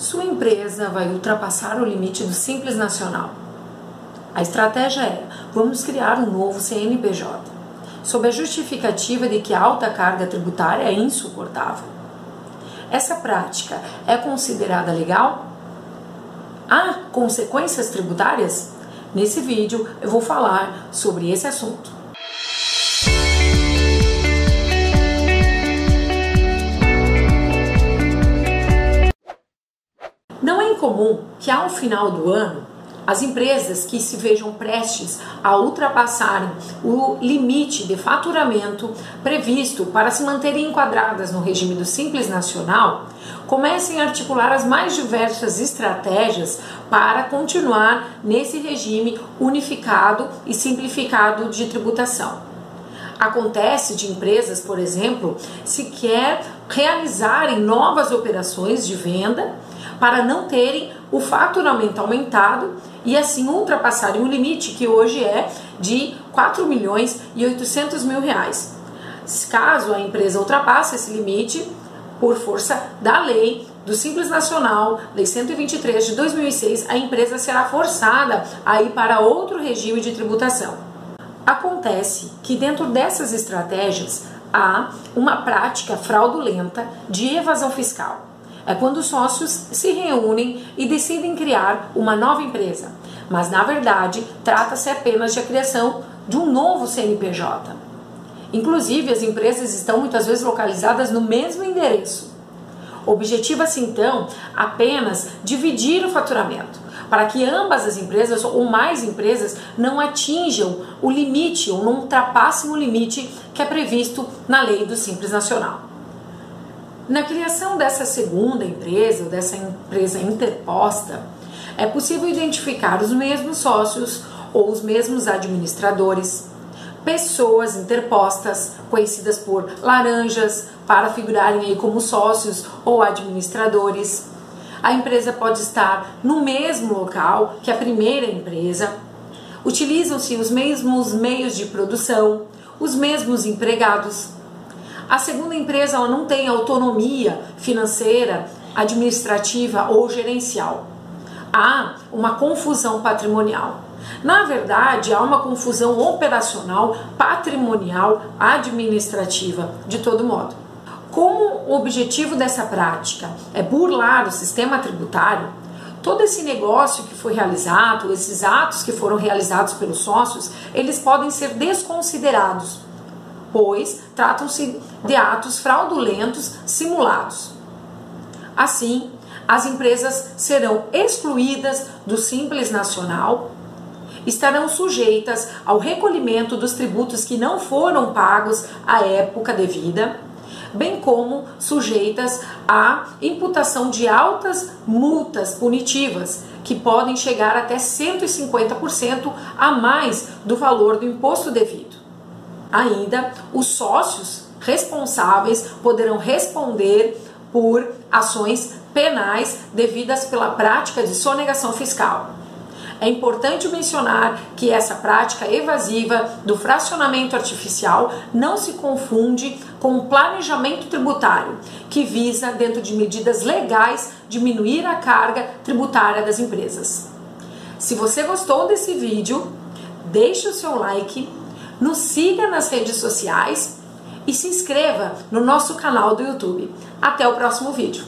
Sua empresa vai ultrapassar o limite do Simples Nacional. A estratégia é: vamos criar um novo CNPJ, sob a justificativa de que a alta carga tributária é insuportável. Essa prática é considerada legal? Há consequências tributárias? Nesse vídeo eu vou falar sobre esse assunto. Não é incomum que ao final do ano as empresas que se vejam prestes a ultrapassarem o limite de faturamento previsto para se manterem enquadradas no regime do Simples Nacional comecem a articular as mais diversas estratégias para continuar nesse regime unificado e simplificado de tributação. Acontece de empresas, por exemplo, se quer realizarem novas operações de venda para não terem o faturamento aumentado e assim ultrapassarem o limite que hoje é de 4 milhões e 800 mil reais. Caso a empresa ultrapasse esse limite, por força da lei do Simples Nacional, Lei 123 de 2006, a empresa será forçada a ir para outro regime de tributação. Acontece que dentro dessas estratégias há uma prática fraudulenta de evasão fiscal. É quando os sócios se reúnem e decidem criar uma nova empresa, mas na verdade trata-se apenas de a criação de um novo CNPJ. Inclusive, as empresas estão muitas vezes localizadas no mesmo endereço. Objetiva-se então apenas dividir o faturamento, para que ambas as empresas ou mais empresas não atinjam o limite ou não ultrapassem o limite que é previsto na lei do Simples Nacional. Na criação dessa segunda empresa, dessa empresa interposta, é possível identificar os mesmos sócios ou os mesmos administradores, pessoas interpostas, conhecidas por laranjas, para figurarem aí como sócios ou administradores. A empresa pode estar no mesmo local que a primeira empresa. Utilizam-se os mesmos meios de produção, os mesmos empregados, a segunda empresa ela não tem autonomia financeira, administrativa ou gerencial. Há uma confusão patrimonial. Na verdade, há uma confusão operacional, patrimonial, administrativa, de todo modo. Como o objetivo dessa prática é burlar o sistema tributário, todo esse negócio que foi realizado, esses atos que foram realizados pelos sócios, eles podem ser desconsiderados pois tratam-se de atos fraudulentos simulados. Assim, as empresas serão excluídas do Simples Nacional, estarão sujeitas ao recolhimento dos tributos que não foram pagos à época devida, bem como sujeitas à imputação de altas multas punitivas, que podem chegar até 150% a mais do valor do imposto devido. Ainda, os sócios responsáveis poderão responder por ações penais devidas pela prática de sonegação fiscal. É importante mencionar que essa prática evasiva do fracionamento artificial não se confunde com o planejamento tributário, que visa, dentro de medidas legais, diminuir a carga tributária das empresas. Se você gostou desse vídeo, deixe o seu like nos siga nas redes sociais e se inscreva no nosso canal do YouTube. Até o próximo vídeo.